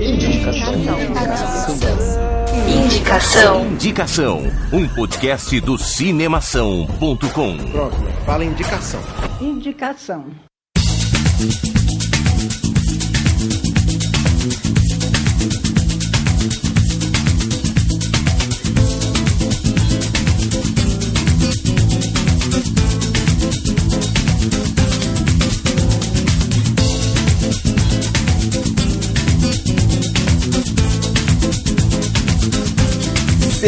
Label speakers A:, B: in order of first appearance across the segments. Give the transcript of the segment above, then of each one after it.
A: Indicação.
B: Indicação.
C: Indicação. Um podcast do cinemação.com.
D: Pronto, fala indicação.
A: Indicação.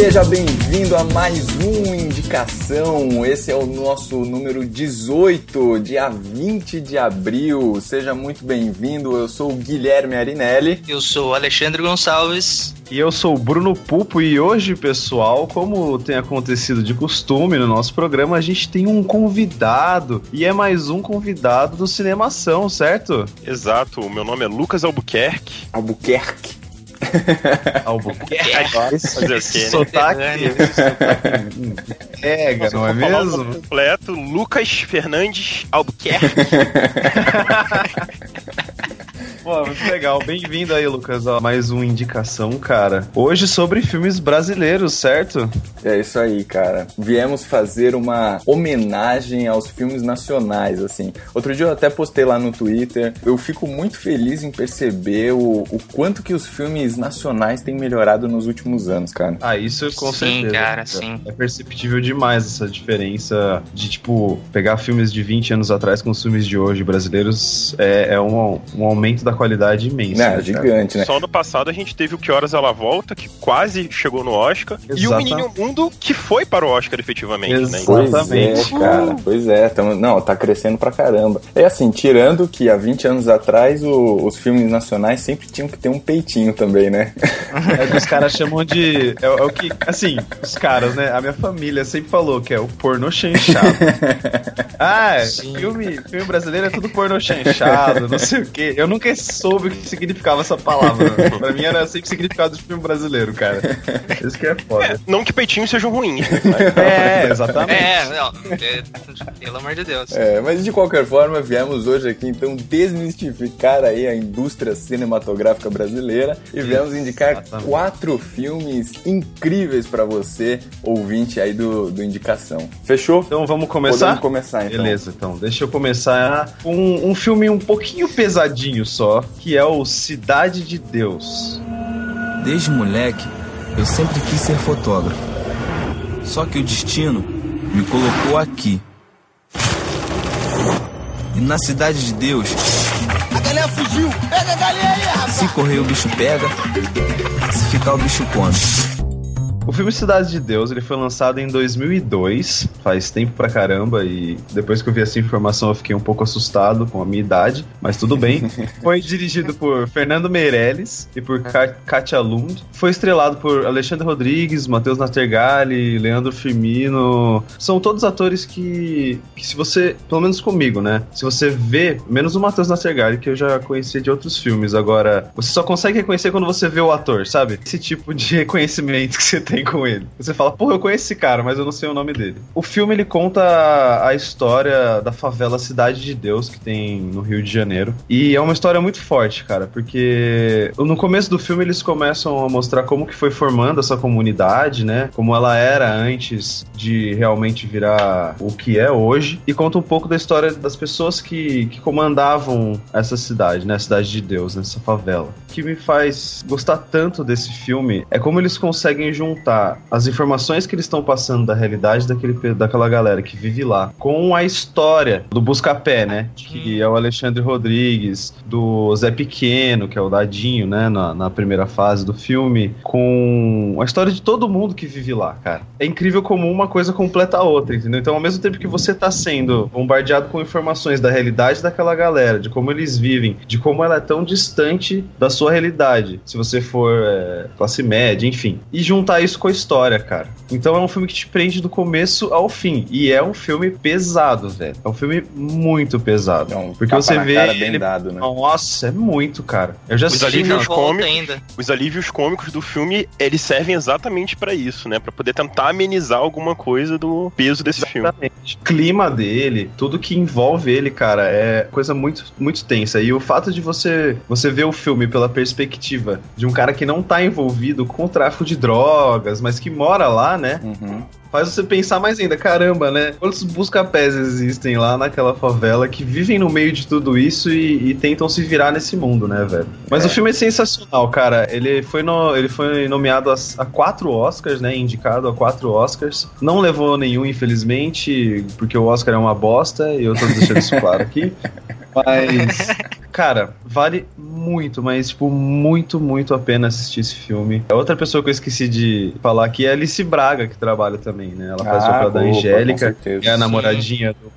E: Seja bem-vindo a mais um Indicação. Esse é o nosso número 18, dia 20 de abril. Seja muito bem-vindo. Eu sou o Guilherme Arinelli.
F: Eu sou o Alexandre Gonçalves.
G: E eu sou o Bruno Pupo e hoje, pessoal, como tem acontecido de costume no nosso programa, a gente tem um convidado e é mais um convidado do Cinemação, certo?
H: Exato, o meu nome é Lucas Albuquerque.
E: Albuquerque.
G: Albuquerque.
H: Fazer o quê, né?
G: Sotaque. Pega, não é
H: Vou falar o
G: mesmo?
H: completo, Lucas Fernandes Albuquerque.
G: Pô, muito legal. Bem-vindo aí, Lucas, a mais uma indicação, cara. Hoje sobre filmes brasileiros, certo?
E: É isso aí, cara. Viemos fazer uma homenagem aos filmes nacionais, assim. Outro dia eu até postei lá no Twitter. Eu fico muito feliz em perceber o, o quanto que os filmes nacionais têm melhorado nos últimos anos, cara.
G: Ah, isso com
F: Sim,
G: certeza.
F: cara, sim.
G: É perceptível demais essa diferença de, tipo, pegar filmes de 20 anos atrás com os filmes de hoje brasileiros. É, é um, um aumento da qualidade imenso.
E: Né,
G: né, cara?
E: gigante, né?
H: Só ano passado a gente teve o Que Horas Ela Volta, que quase chegou no Oscar, e o
G: Exatamente.
H: Menino Mundo, que foi para o Oscar efetivamente, né?
E: Pois
G: Exatamente.
E: é, cara. Pois é. Tamo, não, tá crescendo pra caramba. É assim, tirando que há 20 anos atrás o- os filmes nacionais sempre tinham que ter um peitinho também, né?
G: É o que os caras chamam de. É, o- é o que. Assim, os caras, né? A minha família sempre falou que é o pornô chanchado. ah, é,
F: Sim.
G: filme, filme brasileiro é tudo pornô chanchado, não sei o quê. Eu nunca soube o que significava essa palavra. pra mim era sempre significado de filme brasileiro, cara. Isso que é foda.
H: Não que peitinhos sejam ruins, né?
G: É, exatamente.
F: É, não, é, pelo amor de Deus.
E: É, mas de qualquer forma, viemos hoje aqui então desmistificar aí a indústria cinematográfica brasileira e viemos indicar
G: Exatamente.
E: quatro filmes incríveis pra você, ouvinte aí do, do Indicação. Fechou?
G: Então vamos começar?
E: Podemos começar então.
G: Beleza, então deixa eu começar com um, um filme um pouquinho pesadinho só, que é o Cidade de Deus.
I: Desde moleque, eu sempre quis ser fotógrafo. Só que o destino me colocou aqui. E na cidade de Deus. A galinha fugiu! Pega a galinha aí, rapaz! Se correr, o bicho pega. Se ficar, o bicho come.
G: O filme Cidade de Deus, ele foi lançado em 2002, faz tempo pra caramba, e depois que eu vi essa informação eu fiquei um pouco assustado com a minha idade, mas tudo bem. foi dirigido por Fernando Meirelles e por Ka- Katia Lund. Foi estrelado por Alexandre Rodrigues, Matheus Nastergalli, Leandro Firmino. São todos atores que, que se você, pelo menos comigo, né? Se você vê, menos o Matheus Nastergalli, que eu já conhecia de outros filmes, agora você só consegue reconhecer quando você vê o ator, sabe? Esse tipo de reconhecimento que você tem com ele. Você fala, porra, eu conheço esse cara, mas eu não sei o nome dele. O filme ele conta a história da favela Cidade de Deus que tem no Rio de Janeiro. E é uma história muito forte, cara, porque no começo do filme eles começam a mostrar como que foi formando essa comunidade, né? Como ela era antes de realmente virar o que é hoje. E conta um pouco da história das pessoas que, que comandavam essa cidade, né? A Cidade de Deus, nessa favela. O que me faz gostar tanto desse filme é como eles conseguem juntar as informações que eles estão passando da realidade daquele, daquela galera que vive lá com a história do Buscapé, né? Que é o Alexandre Rodrigues, do Zé Pequeno, que é o Dadinho, né? Na, na primeira fase do filme, com a história de todo mundo que vive lá, cara. É incrível como uma coisa completa a outra, entendeu? Então, ao mesmo tempo que você tá sendo bombardeado com informações da realidade daquela galera, de como eles vivem, de como ela é tão distante da sua realidade, se você for é, classe média, enfim. E juntar isso isso com a história, cara. Então é um filme que te prende do começo ao fim. E é um filme pesado, velho. É um filme muito pesado.
E: É um
G: porque você vê
E: cara bem
G: ele...
E: dado, né?
G: Nossa, é muito, cara. Eu já
H: Os
G: assisti.
H: alívios cômicos,
F: ainda.
H: os alívios cômicos do filme, eles servem exatamente pra isso, né? Pra poder tentar amenizar alguma coisa do peso desse filme.
G: Exatamente. O clima dele, tudo que envolve ele, cara, é coisa muito, muito tensa. E o fato de você, você ver o filme pela perspectiva de um cara que não tá envolvido com o tráfico de drogas, mas que mora lá, né?
E: Uhum.
G: Faz você pensar mais ainda, caramba, né? Quantos busca-pés existem lá naquela favela que vivem no meio de tudo isso e, e tentam se virar nesse mundo, né, velho? Mas
E: É.
G: o filme é sensacional, cara. Ele foi, no, ele foi nomeado a, a quatro Oscars, né? Indicado a quatro Oscars. Não levou nenhum, infelizmente, porque o Oscar é uma bosta e eu tô deixando isso claro aqui. Mas, cara, vale muito, mas, tipo, muito, muito a pena assistir esse filme. A outra pessoa que eu esqueci de falar aqui é a Alice Braga, que trabalha também, né? Ela faz o
E: Ah,
G: papel da
E: opa, com
G: Angélica, é a namoradinha do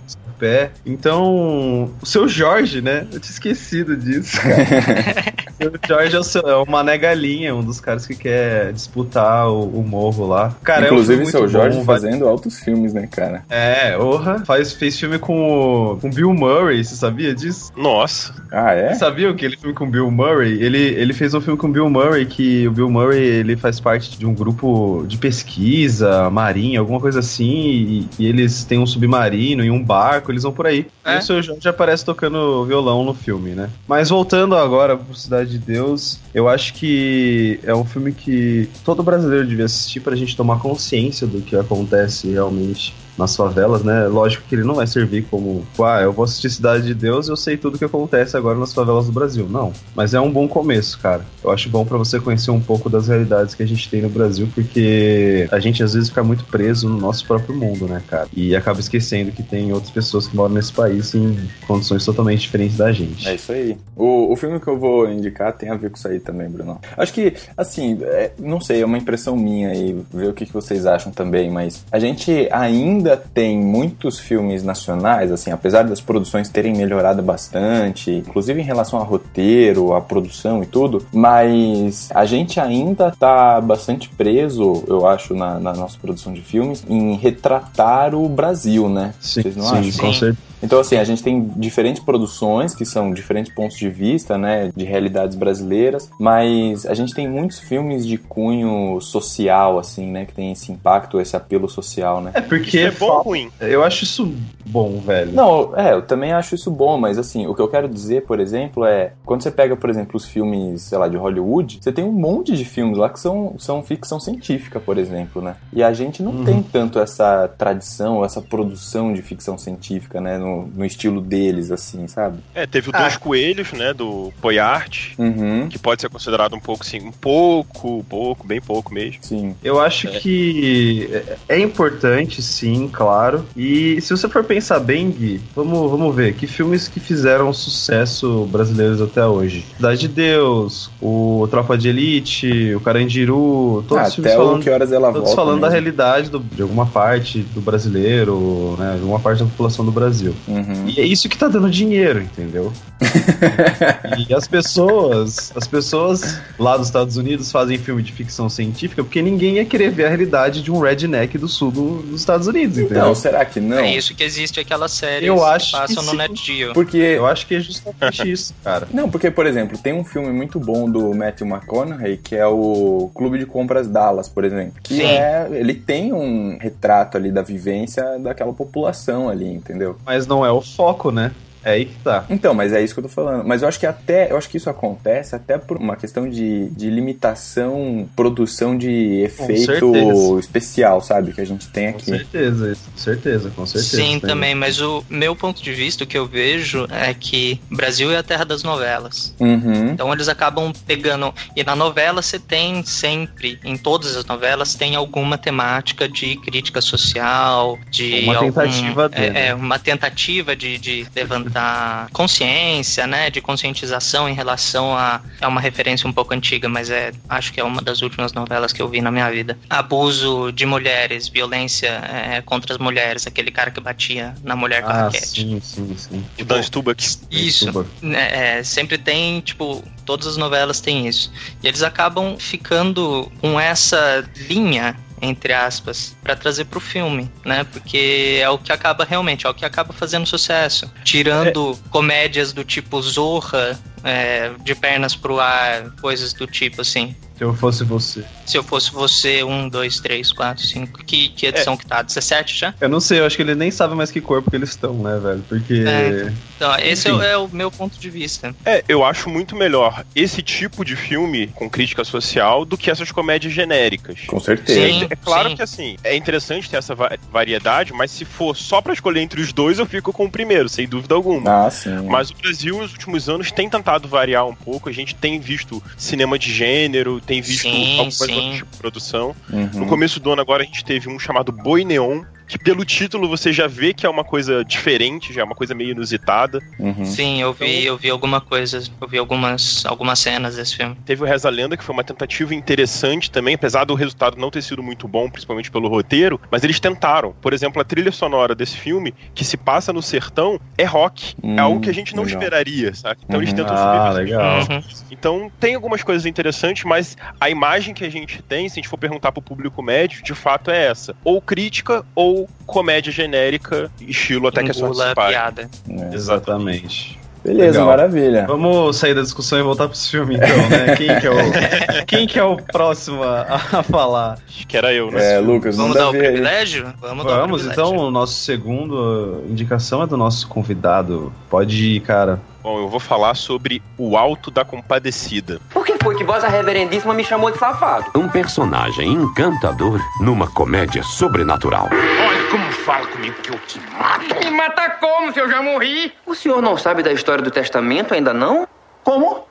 G: pé. Então, o seu Jorge, né? Eu tinha esquecido disso, cara. o seu Jorge é o, seu, é o Mané Galinha, um dos caras que quer disputar o, o morro lá. Cara,
E: Inclusive,
G: é um
E: seu Jorge
G: bom,
E: fazendo altos filmes, né, cara?
G: É, orra. Faz, fez filme com o com Bill Murray, você sabia disso?
H: Nossa,
E: Ah, é?
G: Sabia que ele filme com o Bill Murray? Ele, ele fez um filme com o Bill Murray que o Bill Murray ele faz parte de um grupo de pesquisa marinha, alguma coisa assim, e, e eles têm um submarino e um barco, eles vão por aí.
F: É?
G: E o seu Jorge aparece tocando violão no filme, né? Mas voltando agora pro Cidade de Deus, eu acho que é um filme que todo brasileiro devia assistir pra gente tomar consciência do que acontece realmente nas favelas, né? Lógico que ele não vai servir como, ah, eu vou assistir Cidade de Deus e eu sei tudo que acontece agora nas favelas do Brasil. Não. Mas é um bom começo, cara. Eu acho bom pra você conhecer um pouco das realidades que a gente tem no Brasil, porque a gente às vezes fica muito preso no nosso próprio mundo, né, cara? E acaba esquecendo que tem outras pessoas que moram nesse país em condições totalmente diferentes da gente.
E: É isso aí. O, o filme que eu vou indicar tem a ver com isso aí também, Bruno. Acho que, assim, é, não sei, é uma impressão minha aí, ver o que, que vocês acham também, mas a gente ainda tem muitos filmes nacionais, assim, apesar das produções terem melhorado bastante, inclusive em relação a roteiro, a produção e tudo, mas a gente ainda tá bastante preso, eu acho, na, na nossa produção de filmes, em retratar o Brasil, né?
G: Sim,
E: Vocês não
G: sim,
E: acham?
G: com
F: Sim.
G: certeza.
E: Então, assim, a gente tem diferentes produções que são diferentes pontos de vista, né, de realidades brasileiras, mas a gente tem muitos filmes de cunho social, assim, né, que tem esse impacto, esse apelo social, né.
G: É porque
H: é bom ou ruim?
G: eu acho isso bom, velho.
E: Não, é, eu também acho isso bom, mas assim, o que eu quero dizer, por exemplo, é quando você pega, por exemplo, os filmes, sei lá, de Hollywood, você tem um monte de filmes lá que são, são ficção científica, por exemplo, né? E a gente não tem tanto essa tradição, essa produção de ficção científica, né, no, no estilo deles, assim, sabe?
H: É, teve o
G: Ah.
H: Dois Coelhos, né, do Poyart,
E: Uhum.
H: que pode ser considerado um pouco, assim, um pouco, pouco, bem pouco mesmo.
E: Sim.
G: Eu acho que é importante, sim, claro. E se você for pensar bem, Gui, vamos, vamos ver que filmes que fizeram sucesso brasileiros até hoje. Cidade de Deus, o Tropa de Elite, o Carandiru, todos
E: Ah,
G: os filmes
E: até o
G: falando,
E: que horas ela
G: todos
E: volta.
G: falando da
E: mesmo.
G: realidade do- de alguma parte do brasileiro, né, de alguma parte da população do Brasil.
E: Uhum.
G: E é isso que tá dando dinheiro, entendeu? e as pessoas, as pessoas lá dos Estados Unidos fazem filme de ficção científica porque ninguém ia querer ver a realidade de um redneck do sul do- dos Estados Unidos, entendeu?
E: Então, será que não?
F: É isso que existe aquelas séries
G: Eu acho
F: que passam
G: que
F: no. Net Geo.
E: Porque
G: Eu acho que é justamente isso, cara.
E: Não, porque, por exemplo, tem um filme muito bom do Matthew McConaughey, que é o Clube de Compras Dallas, por exemplo. Que
F: Sim.
E: é. Ele tem um retrato ali da vivência daquela população ali, entendeu?
G: Mas não é o foco, né? É aí que tá.
E: Então, mas é isso que eu tô falando. Mas eu acho que até. Eu acho que isso acontece até por uma questão de, de limitação, produção de efeito
G: certeza.
E: especial, sabe? Que a gente tem
G: Com
E: aqui.
G: certeza, isso, com certeza, com certeza.
F: Sim,
G: Tem-
F: também, mas o meu ponto de vista, o que eu vejo é que Brasil é a terra das novelas.
E: Uhum.
F: Então eles acabam pegando. E na novela você tem sempre, em todas as novelas, tem alguma temática de crítica social, de.
G: Uma
F: algum-
G: tentativa
F: é,
G: né?
F: é, uma tentativa de, de levantar da consciência, né, de conscientização em relação a é uma referência um pouco antiga, mas é acho que é uma das últimas novelas que eu vi na minha vida. Abuso de mulheres, violência é, contra as mulheres, aquele cara que batia na mulher com a
G: Ah,
F: raquete.
G: sim, sim, sim.
H: O Dan Stubach.
F: Isso. É, é, sempre tem, tipo, todas as novelas têm isso. E eles acabam ficando com essa linha, entre aspas, pra trazer pro filme, né? Porque é o que acaba realmente, é o que acaba fazendo sucesso. Tirando comédias do tipo Zorra, é, de pernas pro ar, coisas do tipo assim.
G: Se eu fosse você.
F: Se eu fosse você, um, dois, três, quatro, cinco. Que, que edição que tá? 17 já?
G: Eu não sei, eu acho que ele nem sabe mais que corpo que eles estão, né, velho? Porque.
F: É. Então, esse é, é o meu ponto de vista.
H: É, eu acho muito melhor esse tipo de filme com crítica social do que essas comédias genéricas.
E: Com certeza.
F: Sim.
H: É claro
F: sim.
H: que assim, é interessante ter essa va- variedade, mas se for só pra escolher entre os dois, eu fico com o primeiro, sem dúvida alguma.
E: Ah, sim.
H: Mas o Brasil, nos últimos anos, tem tentado variar um pouco. A gente tem visto cinema de gênero, tem visto
F: Sim,
H: algumas
F: sim.
H: outras tipo de produção.
E: Uhum.
H: No começo do ano agora a gente teve um chamado Boi Neon, que pelo título você já vê que é uma coisa diferente, já é uma coisa meio inusitada.
E: Uhum.
F: Sim, eu vi, eu vi alguma coisa, eu vi algumas, algumas cenas desse filme.
H: Teve o Reza Lenda, que foi uma tentativa interessante também, apesar do resultado não ter sido muito bom, principalmente pelo roteiro, mas eles tentaram. Por exemplo, a trilha sonora desse filme, que se passa no sertão, é rock.
E: Hum,
H: é algo que a gente não
E: legal.
H: esperaria, sabe? Então eles
E: Uhum.
H: tentam
G: Ah,
H: subir
G: legal.
F: Uhum.
H: Então tem algumas coisas interessantes, mas a imagem que a gente tem, se a gente for perguntar pro público médio, de fato é essa. Ou crítica ou comédia genérica, estilo até que é só
F: Engula a
H: antecipar.
F: piada.
E: É.
G: Exatamente.
E: Beleza,
G: Legal.
E: maravilha.
G: Vamos sair da discussão e voltar pros filmes, então, né? Quem que é o, quem que é o próximo a, a falar?
H: Acho que era eu, né?
E: É, Lucas,
F: Vamos dar o
E: aí.
F: privilégio? Vamos, dar o
G: Vamos,
F: privilégio.
G: então, o nosso segundo indicação é do nosso convidado. Pode ir, cara.
H: Bom, eu vou falar sobre o Alto da Compadecida.
B: Por que foi que vossa reverendíssima me chamou de safado?
J: Um personagem encantador numa comédia sobrenatural.
K: Olha como fala comigo que eu te mato. Me mata como se eu já morri?
B: O senhor não sabe da história do testamento ainda não?
K: Como?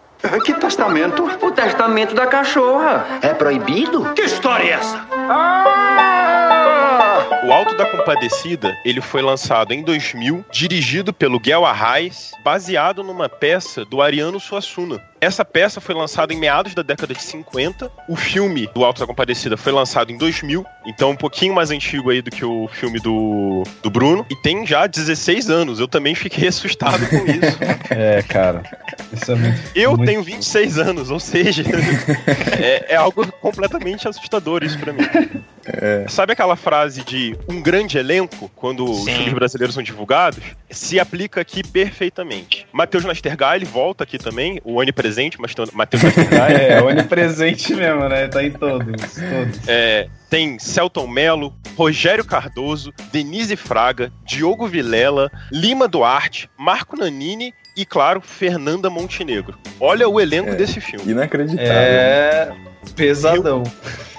K: Que testamento?
B: O testamento da cachorra. É proibido?
K: Que história é essa?
H: O Alto da Compadecida, ele foi lançado em 2000, dirigido pelo Guel Arraes, baseado numa peça do Ariano Suassuna. Essa peça foi lançada em meados da década de 50. O filme do Alto da Compadecida foi lançado em 2000, então um pouquinho mais antigo aí do que o filme do, do Bruno. E tem já 16 anos. Eu também fiquei assustado com isso.
G: É, cara. Isso é muito.
H: Eu
G: muito-
H: tenho 26 anos, ou seja, é, é algo completamente assustador isso pra mim. Sabe aquela frase de um grande elenco, quando os
F: Sim.
H: filmes brasileiros são divulgados? Se aplica aqui perfeitamente. Matheus Nastergalli volta aqui também, o onipresente, mas tem- Matheus Nastergalli.
G: É, onipresente mesmo, né? Tá em todos. todos.
H: É, tem Celton Mello, Rogério Cardoso, Denise Fraga, Diogo Vilela, Lima Duarte, Marco Nanini e, claro, Fernanda Montenegro. Olha o elenco
E: É.
H: desse filme.
E: Inacreditável.
G: É. Pesadão.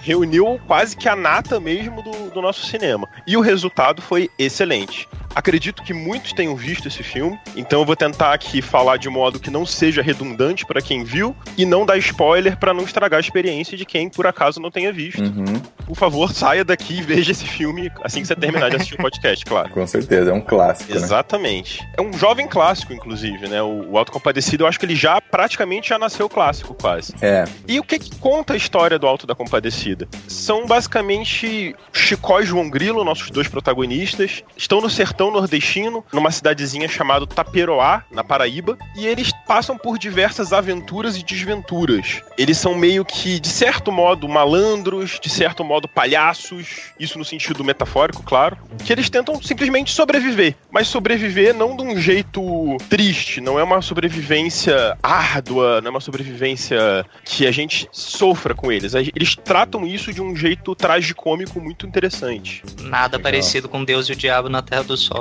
H: reuniu quase que a nata mesmo do, do nosso cinema. E o resultado foi excelente. Acredito que muitos tenham visto esse filme, então eu vou tentar aqui falar de modo que não seja redundante para quem viu e não dar spoiler para não estragar a experiência de quem por acaso não tenha visto.
E: Uhum,
H: Por favor, saia daqui e veja esse filme assim que você terminar de assistir o podcast, claro.
E: com certeza, é um clássico, né?
H: Exatamente. É um jovem clássico, inclusive, né? O, o Autocompadecido, eu acho que ele já praticamente já nasceu clássico, quase.
E: É,
H: E o que, que conta a história do Alto da Compadecida? São basicamente Chicó e João Grilo, nossos dois protagonistas, estão no sertão nordestino, numa cidadezinha chamada Taperoá, na Paraíba, e eles passam por diversas aventuras e desventuras. Eles são meio que, de certo modo, malandros, de certo modo, palhaços, isso no sentido metafórico, claro, que eles tentam simplesmente sobreviver, mas sobreviver não de um jeito triste, não é uma sobrevivência árdua, não é uma sobrevivência que a gente sofra com eles. Eles tratam isso de um jeito tragicômico muito interessante.
F: Nada
G: Legal.
F: parecido com Deus e o Diabo na Terra do Sol.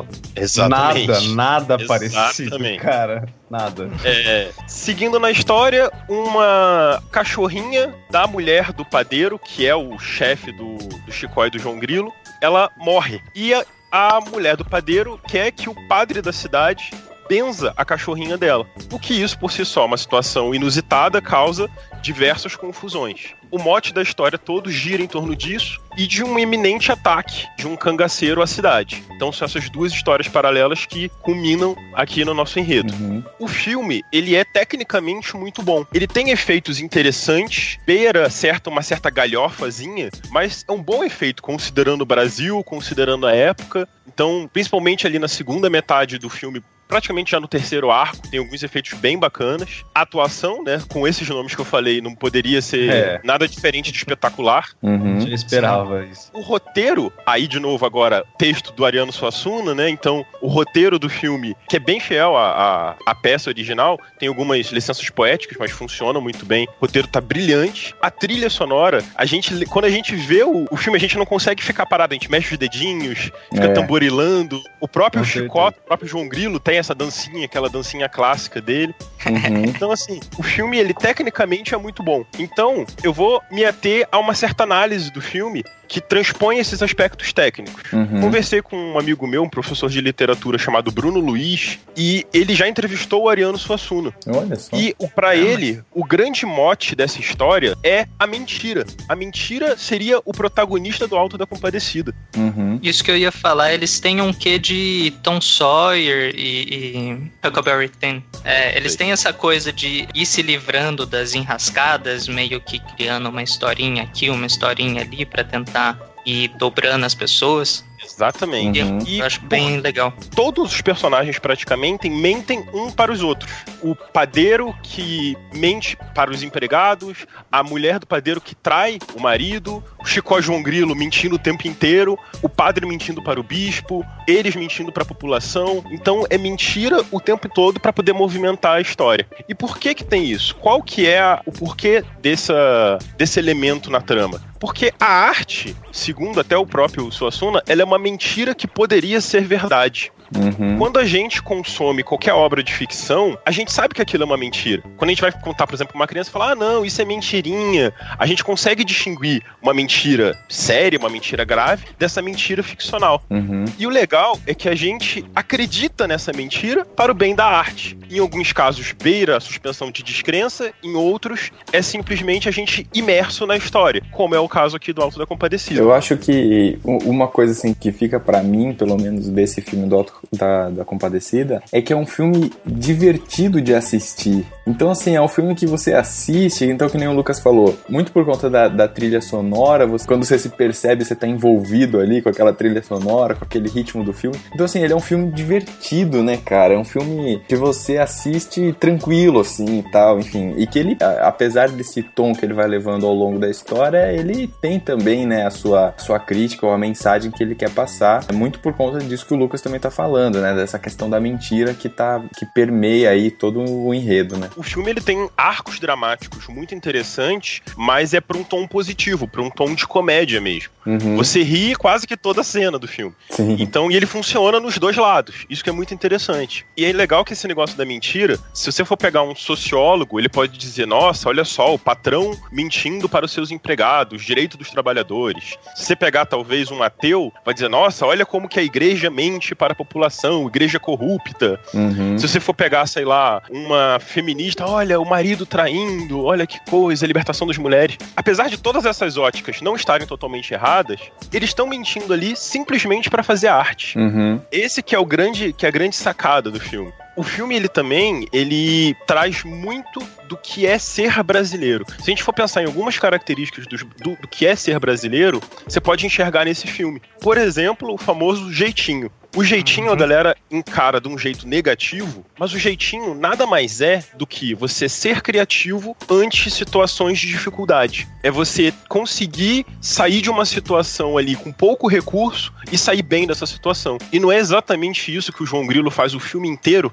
G: Nada, nada parecido,
H: Exatamente.
G: cara. Nada.
H: É, seguindo na história, uma cachorrinha da mulher do padeiro, que é o chefe do, do Chicó e do João Grilo, ela morre. E a, a mulher do padeiro quer que o padre da cidade benza a cachorrinha dela. O que isso, por si só, uma situação inusitada, causa diversas confusões. O mote da história todo gira em torno disso e de um iminente ataque de um cangaceiro à cidade. Então são essas duas histórias paralelas que culminam aqui no nosso enredo.
E: Uhum.
H: O filme, ele é tecnicamente muito bom. Ele tem efeitos interessantes, beira certa, uma certa galhofazinha, mas é um bom efeito considerando o Brasil, considerando a época. Então, principalmente ali na segunda metade do filme, praticamente já no terceiro arco, tem alguns efeitos bem bacanas. A atuação, né, com esses nomes que eu falei, não poderia ser
G: É.
H: nada diferente de espetacular.
E: Uhum.
G: Já esperava isso.
H: O roteiro, aí de novo agora, texto do Ariano Suassuna, né? Então, o roteiro do filme, que é bem fiel à, à, à peça original, tem algumas licenças poéticas, mas funciona muito bem. O roteiro tá brilhante. A trilha sonora, a gente, quando a gente vê o, o filme, a gente não consegue ficar parado, a gente mexe os dedinhos, fica
E: É.
H: tamborilando. O próprio
G: Com
H: Chicote, o próprio João Grilo tem essa dancinha, aquela dancinha clássica dele.
E: Uhum.
H: Então, assim, o filme, ele tecnicamente é muito bom. Então, eu vou me ater a uma certa análise do filme que transpõe esses aspectos técnicos.
E: Uhum.
H: Conversei com um amigo meu, um professor de literatura chamado Bruno Luiz, e ele já entrevistou o Ariano Suassuna.
E: Olha só.
H: E pra ele, o grande mote dessa história é a mentira. A mentira seria o protagonista do Alto da Compadecida.
E: Uhum.
F: Isso que eu ia falar, eles têm um quê de Tom Sawyer e, e Huckleberry Finn. É, eles têm essa coisa de ir se livrando das enrascadas, meio que criando uma historinha aqui, uma historinha ali pra tentar ir dobrando as pessoas.
H: Exatamente.
E: Uhum.
H: E
F: Eu acho bem legal.
H: todos os personagens praticamente mentem um para os outros. O padeiro que mente para os empregados, a mulher do padeiro que trai o marido, o Chicó João Grilo mentindo o tempo inteiro, o padre mentindo para o bispo, eles mentindo para a população. Então é mentira o tempo todo para poder movimentar a história. E por que que tem isso? Qual que é a- o porquê dessa, desse elemento na trama? Porque a arte, segundo até o próprio Suassuna, ela é uma mentira que poderia ser verdade.
E: Uhum.
H: Quando a gente consome qualquer obra de ficção, a gente sabe que aquilo é uma mentira. Quando a gente vai contar, por exemplo, pra uma criança e falar, ah, não, isso é mentirinha, a gente consegue distinguir uma mentira séria, uma mentira grave, dessa mentira ficcional.
E: Uhum.
H: E o legal é que a gente acredita nessa mentira para o bem da arte. Em alguns casos, beira a suspensão de descrença, em outros, é simplesmente a gente imerso na história, como é o caso aqui do Alto da Compadecida.
E: Eu acho que uma coisa assim que fica pra mim, pelo menos desse filme do Auto da, da Compadecida, é que é um filme divertido de assistir. Então, assim, é um filme que você assiste, então, que nem o Lucas falou, muito por conta da, da trilha sonora, você- quando você se percebe, você tá envolvido ali com aquela trilha sonora, com aquele ritmo do filme. Então, assim, ele é um filme divertido, né, cara? É um filme que você assiste tranquilo, assim, e tal, enfim. E que ele, a- apesar desse tom que ele vai levando ao longo da história, ele tem também, né, a sua, sua crítica ou a mensagem que ele quer passar. É muito por conta disso que o Lucas também tá falando, né? Dessa questão da mentira que tá, que permeia aí todo o enredo, né?
H: O filme ele tem arcos dramáticos muito interessantes, mas é para um tom positivo, para um tom de comédia mesmo.
E: Uhum.
H: Você ri quase que toda a cena do filme.
E: Sim.
H: Então, e ele funciona nos dois lados. Isso que é muito interessante. E é legal que esse negócio da mentira, se você for pegar um sociólogo, ele pode dizer: nossa, olha só, o patrão mentindo para os seus empregados, direito dos trabalhadores. Se você pegar talvez um ateu, vai dizer: nossa, olha como que a igreja mente para a população, igreja corrupta.
E: Uhum.
H: Se você for pegar, sei lá, uma feminista, olha, o marido traindo, olha que coisa, libertação das mulheres. Apesar de todas essas óticas não estarem totalmente erradas, eles estão mentindo ali simplesmente para fazer arte.
E: Uhum.
H: Esse que é o grande, que é a grande sacada do filme. O filme ele também ele traz muito do que é ser brasileiro. Se a gente for pensar em algumas características dos- do, do que é ser brasileiro, você pode enxergar nesse filme. Por exemplo, o famoso jeitinho. O jeitinho a galera encara de um jeito negativo, mas o jeitinho nada mais é do que você ser criativo ante situações de dificuldade. É você conseguir sair de uma situação ali com pouco recurso e sair bem dessa situação. E não é exatamente isso que o João Grilo faz o filme inteiro.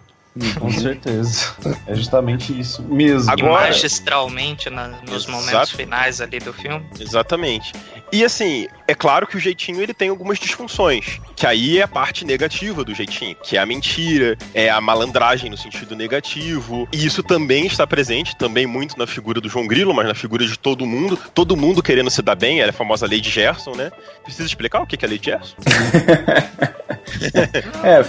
G: Com certeza. É justamente isso mesmo.
F: E
H: Agora-
F: magistralmente na- nos
H: Exato.
F: momentos finais ali do filme.
H: Exatamente. E assim, é claro que o jeitinho ele tem algumas disfunções, que aí é a parte negativa do jeitinho, que é a mentira, é a malandragem no sentido negativo. E isso também está presente, também muito na figura do João Grilo, mas na figura de todo mundo, todo mundo querendo se dar bem, ela é a famosa Lady Gerson, né? Precisa explicar o que é Lady Gerson?
E: É,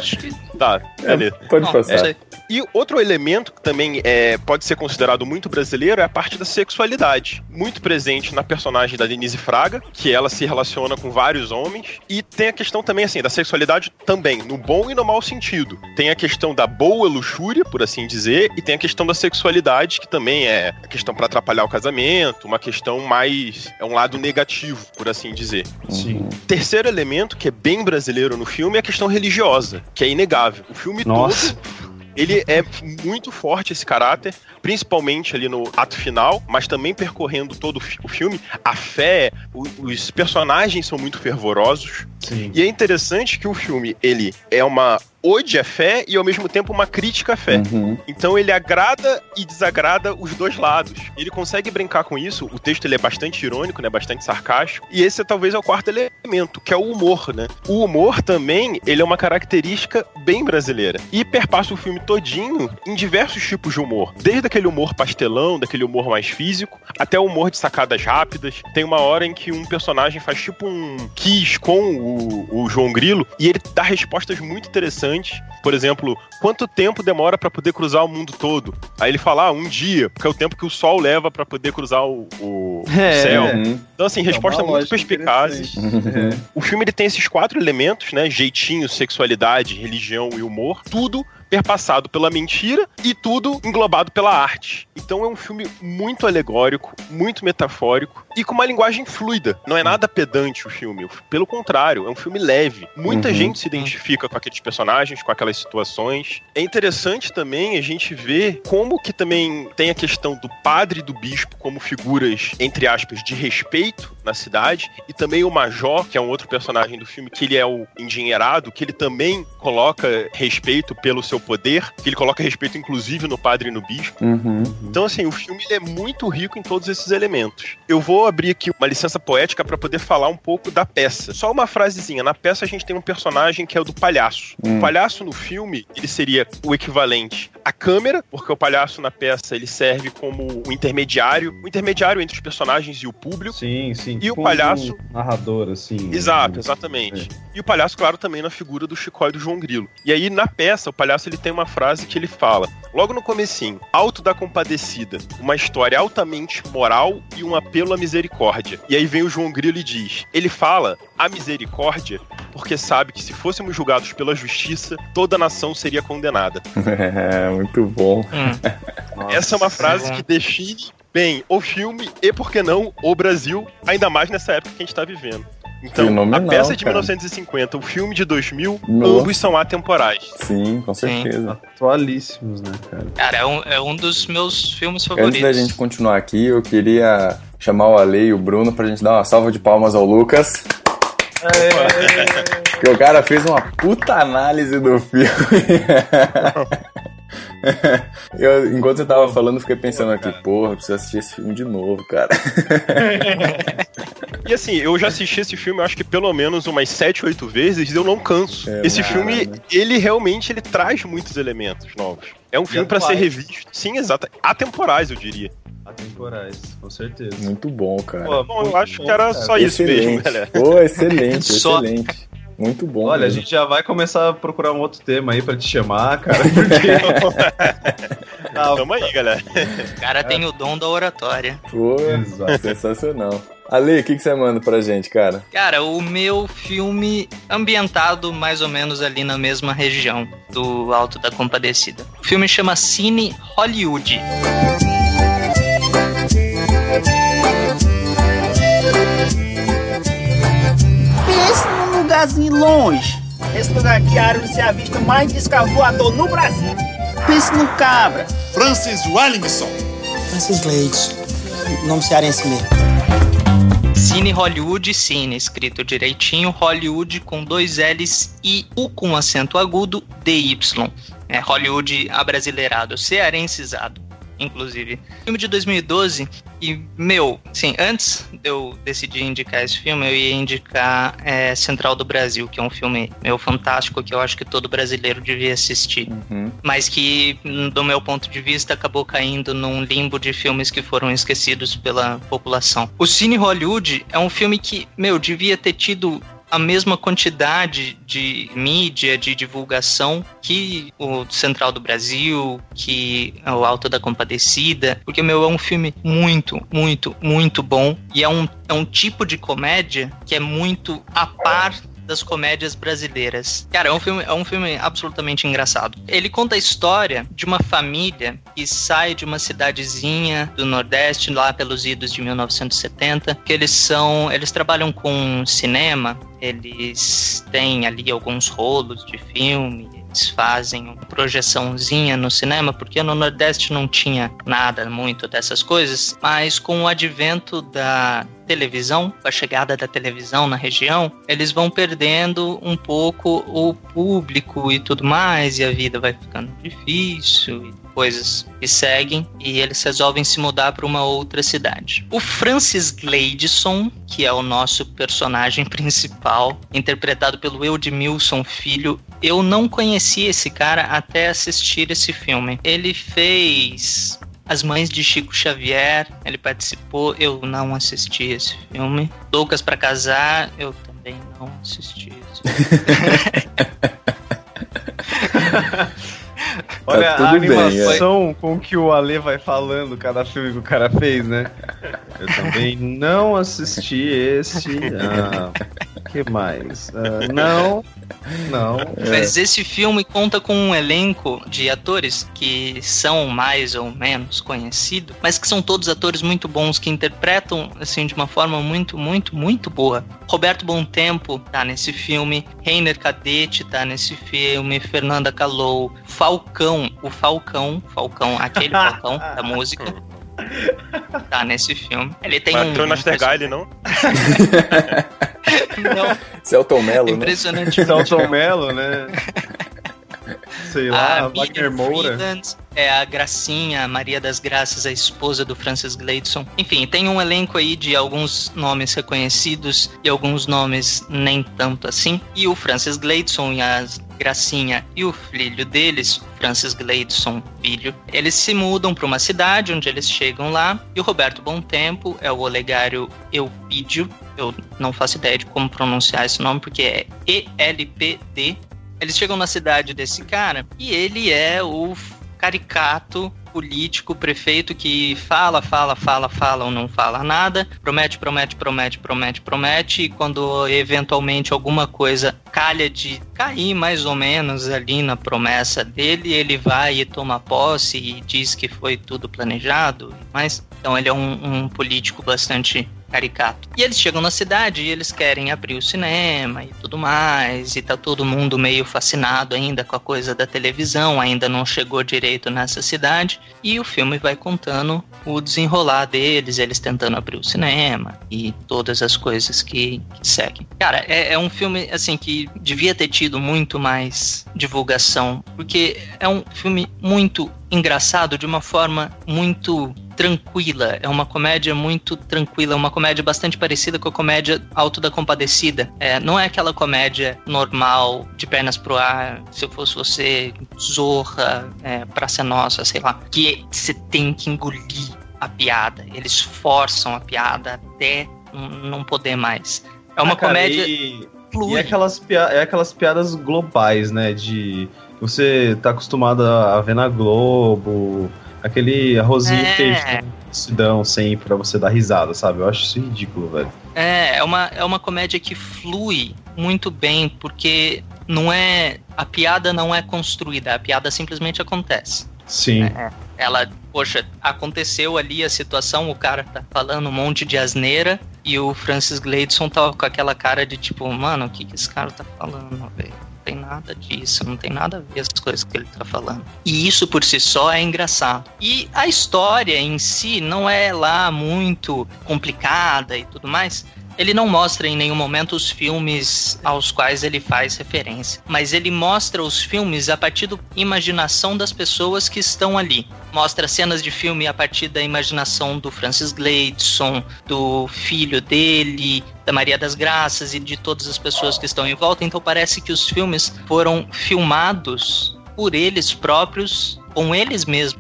H: Tá, beleza.
E: Pode
F: Não,
E: passar.
H: E outro elemento que também é, pode ser considerado muito brasileiro é a parte da sexualidade. Muito presente na personagem da Denise Fraga, que ela se relaciona com vários homens. E tem a questão também, assim, da sexualidade também, no bom e no mau sentido. Tem a questão da boa luxúria, por assim dizer, e tem a questão da sexualidade, que também é a questão para atrapalhar o casamento, uma questão mais. é um lado negativo, por assim dizer.
G: Sim.
H: Terceiro elemento, que é bem brasileiro no filme, é a questão religiosa, que é inegável. O filme
G: Nossa.
H: todo. Ele é muito forte esse caráter, principalmente ali no ato final, mas também percorrendo todo o fi- o filme. A fé, o- os personagens são muito fervorosos.
G: Sim.
H: E é interessante que o filme, ele é uma ode à fé e ao mesmo tempo uma crítica à fé.
E: Uhum.
H: Então ele agrada e desagrada os dois lados. Ele consegue brincar com isso. O texto ele é bastante irônico, né, bastante sarcástico. E esse talvez é o quarto elemento, que é o humor, né? O humor também, ele é uma característica bem brasileira. E perpassa o filme todinho em diversos tipos de humor. Desde aquele humor pastelão, daquele humor mais físico, até o humor de sacadas rápidas. Tem uma hora em que um personagem faz tipo um kiss com o, o João Grilo e ele dá respostas muito interessantes. Por exemplo, quanto tempo demora pra poder cruzar o mundo todo? Aí ele fala, ah, um dia, porque é o tempo que o sol leva pra poder cruzar o, o- o
G: É.
H: céu.
E: Uhum.
H: Então, assim, respostas
G: É uma
H: muito
G: lógica
H: perspicazes. O filme ele tem esses quatro elementos, né? Jeitinho, sexualidade, religião e humor. Tudo perpassado pela mentira e tudo englobado pela arte. Então é um filme muito alegórico, muito metafórico e com uma linguagem fluida. Não é nada pedante o filme. Pelo contrário, é um filme leve. Muita
E: Uhum.
H: gente se identifica com aqueles personagens, com aquelas situações. É interessante também a gente ver como que também tem a questão do padre e do bispo como figuras, entre aspas, de respeito na cidade, e também o Major, que é um outro personagem do filme, que ele é o engenheirado, que ele também coloca respeito pelo seu poder, que ele coloca respeito inclusive no padre e no bispo.
E: Uhum.
H: Então, assim, o filme ele é muito rico em todos esses elementos. Eu vou abrir aqui uma licença poética para poder falar um pouco da peça. Só uma frasezinha. Na peça a gente tem um personagem que é o do palhaço.
E: Hum.
H: O palhaço no filme, ele seria o equivalente à câmera, porque o palhaço na peça ele serve como o intermediário, o intermediário entre os personagens e o público.
G: Sim, sim.
H: E o
G: Tipo
H: palhaço-
G: um narrador, assim.
H: Exato, exatamente. E o palhaço, claro, também na figura do Chicó e do João Grilo. E aí, na peça, o palhaço ele tem uma frase que ele fala, logo no comecinho, Alto da Compadecida, uma história altamente moral e um apelo à misericórdia. E aí vem o João Grilo e diz, ele fala a misericórdia porque sabe que se fôssemos julgados pela justiça, toda a nação seria condenada.
E: É, muito bom.
F: Hum.
H: Essa é uma frase
F: sim.
H: que define bem o filme e, por que não, o Brasil, ainda mais nessa época que a gente tá vivendo. Então,
E: Fenomenal,
H: a peça é de
E: cara.
H: 1950, o filme de 2000,
E: Nossa.
H: ambos são atemporais.
E: Sim, com
F: Sim.
E: certeza.
G: Atualíssimos, né, cara?
F: Cara, é um, é um dos meus filmes
E: Antes
F: favoritos.
E: da gente continuar aqui, eu queria chamar o Ale e o Bruno pra gente dar uma salva de palmas ao Lucas. Porque o cara fez uma puta análise do filme. Eu, enquanto você tava falando, eu fiquei pensando aqui, porra, eu preciso assistir esse filme de novo, cara.
H: E assim, eu já assisti esse filme, eu acho que pelo menos umas 7, 8 vezes, e eu não canso.
E: É,
H: esse
E: caralho.
H: filme, ele realmente ele traz muitos elementos novos. É um filme pra ser revisto. Sim, exato. Atemporais, eu diria.
G: Atemporais, com certeza.
E: Muito bom, cara.
G: Pô,
H: Bom, eu acho
G: bom,
H: que era
G: cara.
H: só isso mesmo,
E: excelente.
H: galera.
E: Pô, excelente,
F: Só.
E: excelente. Muito bom.
G: Olha, a
E: mesmo.
G: gente já vai começar a procurar um outro tema aí pra te chamar, cara. Porque.
H: Tamo aí, galera.
F: O cara tem o dom da oratória.
E: Pô,
G: Exato.
E: sensacional. Ale, o que, que você manda pra gente, cara?
F: Cara, o meu filme ambientado mais ou menos ali na mesma região do Alto da Compadecida. O filme chama Cine Hollywood.
L: Pense num lugarzinho longe. Esse lugar aqui é a área onde se avista mais descavoador no Brasil. Pense no cabra.
M: Francis Wellington.
L: Francis Leite. Nome cearense mesmo.
F: Cine Hollywood, Cine, escrito direitinho, Hollywood com dois L's e U com acento agudo, DY. É Hollywood abrasileirado, cearencizado, inclusive. Filme de 2012 e, meu, sim, antes de eu decidir indicar esse filme, eu ia indicar é, Central do Brasil, que é um filme, meu, fantástico, que eu acho que todo brasileiro devia assistir
E: Uhum.
F: mas que, do meu ponto de vista, acabou caindo num limbo de filmes que foram esquecidos pela população. O Cine Hollywood é um filme que, meu, devia ter tido a mesma quantidade de mídia, de divulgação que o Central do Brasil, que o Alto da Compadecida, porque, meu, é um filme muito, muito, muito bom e é um, é um tipo de comédia que é muito a par das comédias brasileiras. Cara, é um filme, é um filme absolutamente engraçado. Ele conta a história de uma família que sai de uma cidadezinha do Nordeste lá pelos idos de 1970, que eles são, eles trabalham com cinema, eles têm ali alguns rolos de filme, fazem projeçãozinha no cinema, porque no Nordeste não tinha nada muito dessas coisas, mas com o advento da televisão, com a chegada da televisão na região, eles vão perdendo um pouco o público e tudo mais, e a vida vai ficando difícil coisas que seguem e eles resolvem se mudar para uma outra cidade. O Francis Gleidson, que é o nosso personagem principal, interpretado pelo Eudmilson Filho, eu não conhecia esse cara até assistir esse filme. Ele fez as Mães de Chico Xavier, ele participou, eu não assisti esse filme. Loucas para Casar, eu também não assisti esse filme.
G: Olha
E: Tá
G: a
E: tudo bem,
G: animação com que o Ale vai falando cada filme que o cara fez, né? Eu também não assisti esse. Ah, que mais? Ah, não, não.
F: Mas esse filme conta com um elenco de atores que são mais ou menos conhecidos, mas que são todos atores muito bons que interpretam assim de uma forma muito, muito, muito boa. Roberto Tempo tá nesse filme, Reiner Cadete tá nesse filme, Fernanda Calou, Falcão, o Falcão, Falcão, aquele Falcão da música. Tá nesse filme. Ele tem
H: Mas
F: um.
H: entrou na Stergaile, não?
F: Não,
E: Celton Mello, né?
F: impressionante.
G: Celton Mello, né? Sei lá,
F: a
G: Wagner Moura.
F: Freeland é a Gracinha, a Maria das Graças, a esposa do Francis Gleidson. Enfim, tem um elenco aí de alguns nomes reconhecidos e alguns nomes nem tanto assim. E o Francis Gleidson e a Gracinha e o filho deles, Francis Gleidson filho, eles se mudam para uma cidade onde eles chegam lá e o Roberto Tempo é o Olegário Eupídio. Eu não faço ideia de como pronunciar esse nome porque é E-L-P-D eles chegam na cidade desse cara e ele é o caricato político, prefeito que fala, fala, fala, fala ou não fala nada, promete, promete, promete, promete, promete, e quando eventualmente alguma coisa calha de cair mais ou menos ali na promessa dele, ele vai e toma posse e diz que foi tudo planejado, mas então ele é um, um político bastante caricato. E eles chegam na cidade e eles querem abrir o cinema e tudo mais, e tá todo mundo meio fascinado ainda com a coisa da televisão, ainda não chegou direito nessa cidade, e o filme vai contando o desenrolar deles, eles tentando abrir o cinema e todas as coisas que, que seguem. Cara, é, é um filme assim que devia ter tido muito mais divulgação, porque é um filme muito engraçado de uma forma muito tranquila. É uma comédia muito tranquila, uma comédia bastante parecida com a comédia Alto da Compadecida. É, não é aquela comédia normal, de pernas pro ar, se eu fosse você, Zorra, é, Praça Nossa, sei lá, que você tem que engolir a piada. Eles forçam a piada até não poder mais. É uma
G: Ah, cara,
F: comédia.
G: E, e é aquelas, é aquelas piadas globais, né? De. Você tá acostumado a ver na Globo, aquele arrozinho
F: É.
G: e feijão que se dão sempre pra você dar risada, sabe? Eu acho isso ridículo, velho.
F: É, é uma, é uma comédia que flui muito bem, porque não é. A piada não é construída, a piada simplesmente acontece.
G: Sim.
F: É, ela, poxa, aconteceu ali a situação, o cara tá falando um monte de asneira e o Francis Gleidson tá com aquela cara de tipo, mano, o que, que esse cara tá falando, velho? Tem nada disso, não tem nada a ver as coisas que ele tá falando. E isso por si só é engraçado. E a história em si não é lá muito complicada e tudo mais. Ele não mostra em nenhum momento os filmes aos quais ele faz referência, mas ele mostra os filmes a partir da imaginação das pessoas que estão ali. Mostra cenas de filme a partir da imaginação do Francis Gleidson, do filho dele, da Maria das Graças e de todas as pessoas que estão em volta. Então parece que os filmes foram filmados por eles próprios, com eles mesmos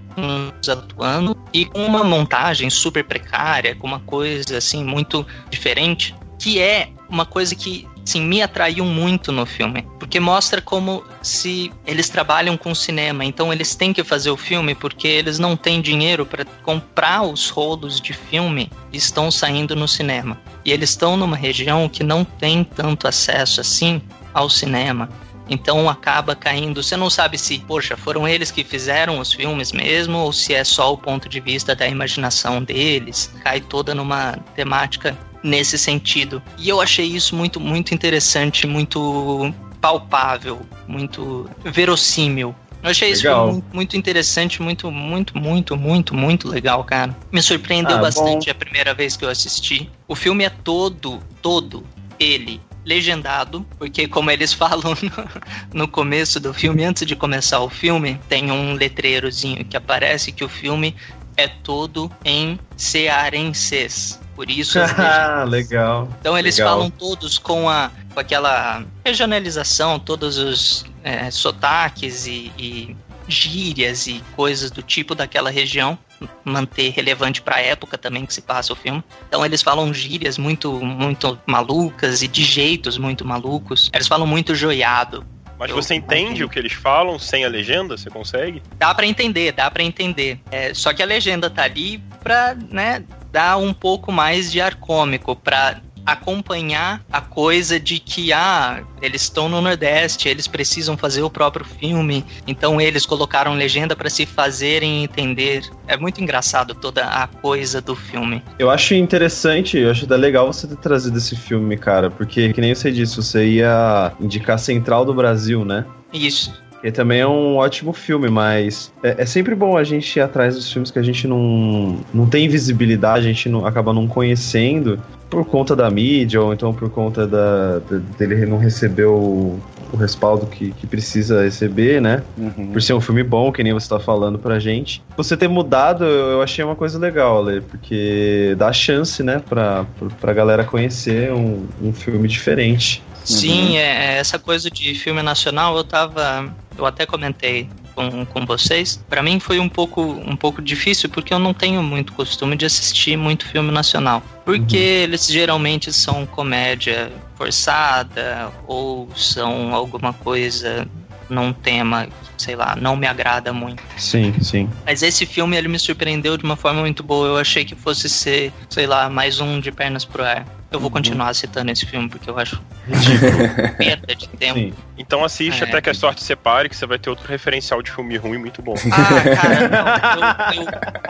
F: atuando e com uma montagem super precária, com uma coisa assim muito diferente, que é uma coisa que assim, me atraiu muito no filme. Porque mostra como se eles trabalham com cinema, então eles têm que fazer o filme porque eles não têm dinheiro para comprar os rolos de filme que estão saindo no cinema. E eles estão numa região que não tem tanto acesso assim ao cinema. Então acaba caindo. Você não sabe se, poxa, foram eles que fizeram os filmes mesmo, ou se é só o ponto de vista da imaginação deles. Cai toda numa temática nesse sentido. E eu achei isso muito, muito interessante, muito palpável, muito verossímil. Eu achei isso muito, muito, interessante, muito, muito, muito, muito, muito legal, cara. Me surpreendeu ah, bastante bom. a primeira vez que eu assisti. O filme é todo, todo ele legendado, porque como eles falam no, no, começo do filme, antes de começar o filme, tem um letreirozinho que aparece que o filme é todo em cearenses. Por isso
G: Ah, legal.
F: Então eles
G: legal.
F: falam todos com a com aquela regionalização, todos os é, sotaques e, e gírias e coisas do tipo daquela região manter relevante para a época também que se passa o filme. Então eles falam gírias muito muito malucas e de jeitos muito malucos. Eles falam muito joiado.
H: Mas você entende o que eles falam sem a legenda? Você consegue?
F: Dá para entender, dá para entender. É, só que a legenda tá ali pra, né, dar um pouco mais de ar cômico, pra acompanhar a coisa de que ah, eles estão no Nordeste, eles precisam fazer o próprio filme, então eles colocaram legenda para se fazerem entender. É muito engraçado toda a coisa do filme.
G: Eu acho interessante, eu acho até legal você ter trazido esse filme, cara, porque que nem você disse, você ia indicar Central do Brasil, né?
F: Isso.
G: E também é um ótimo filme, mas é, é, sempre bom a gente ir atrás dos filmes que a gente não, não tem visibilidade, a gente não, acaba não conhecendo por conta da mídia ou então por conta da, da dele não receber o, o respaldo que, que precisa receber, né? Uhum. Por ser um filme bom, que nem você tá falando pra gente. Você ter mudado, eu achei uma coisa legal, Ale, porque dá chance, né, pra, pra galera conhecer um, um filme diferente.
F: Sim, uhum. é, essa coisa de filme nacional, eu tava. Eu até comentei com, com vocês. Para mim foi um pouco, um pouco difícil porque eu não tenho muito costume de assistir muito filme nacional. Porque uhum. eles geralmente são comédia forçada ou são alguma coisa num tema, sei lá, não me agrada muito.
G: Sim, sim.
F: Mas esse filme ele me surpreendeu de uma forma muito boa. Eu achei que fosse ser, sei lá, mais um de pernas pro ar. Eu vou uhum. continuar citando esse filme porque eu acho perda de tempo. Sim.
H: Então assiste é. até que a sorte separe, que você vai ter outro referencial de filme ruim muito bom.
F: Ah, cara, não,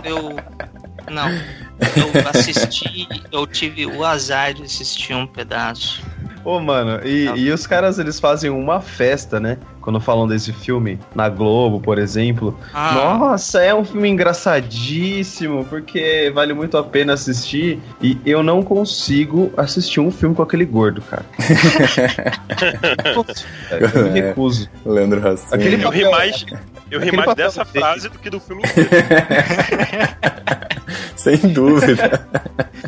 F: eu, eu, eu não. Eu assisti, eu tive o azar de assistir um pedaço.
G: Ô, mano, e, e os caras eles fazem uma festa, né? Quando falam desse filme, na Globo, por exemplo. Ah. Nossa, é um filme engraçadíssimo, porque vale muito a pena assistir. E eu não consigo assistir um filme com aquele gordo, cara. eu me recuso.
E: Leandro Rassin.
H: Aquele eu ri mais, eu ri mais dessa frase do que do filme inteiro.
E: Sem dúvida.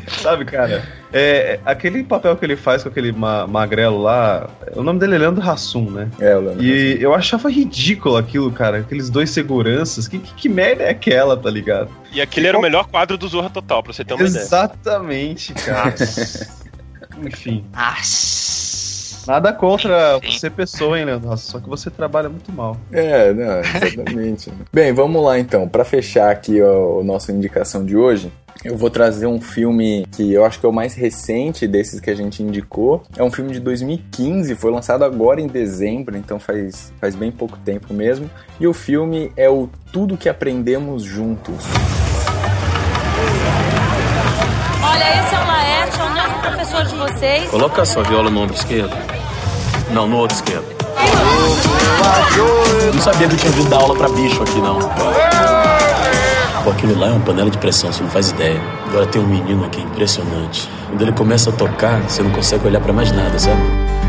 G: Sabe, cara? É, aquele papel que ele faz com aquele ma magrelo lá, o nome dele é Leandro Hassum, né?
E: É, o Leandro
G: E Eu achava ridículo aquilo, cara. Aqueles dois seguranças. Que, que, que merda é aquela, tá ligado?
H: E aquele era o melhor quadro do Zorra Total, pra você ter uma
G: Exatamente, ideia. Exatamente, cara. Enfim. Nada contra você pessoa, hein, Leandro? Só que você trabalha muito mal.
E: É, não, exatamente. Bem, vamos lá então. Para fechar aqui a nossa indicação de hoje, eu vou trazer um filme que eu acho que é o mais recente desses que a gente indicou. É um filme de 2015, foi lançado agora em dezembro, então faz, faz bem pouco tempo mesmo. E o filme é o Tudo que Aprendemos Juntos.
M: Olha, esse é o Laerte, é o novo professor de vocês.
N: Coloca a sua viola no ombro esquerdo. Não, no outro esquerdo. Não sabia que eu tinha vindo dar aula pra bicho aqui, não. Pô, lá é uma panela de pressão, você não faz ideia. Agora tem um menino aqui impressionante. Quando ele começa a tocar, você não consegue olhar para mais nada, sabe?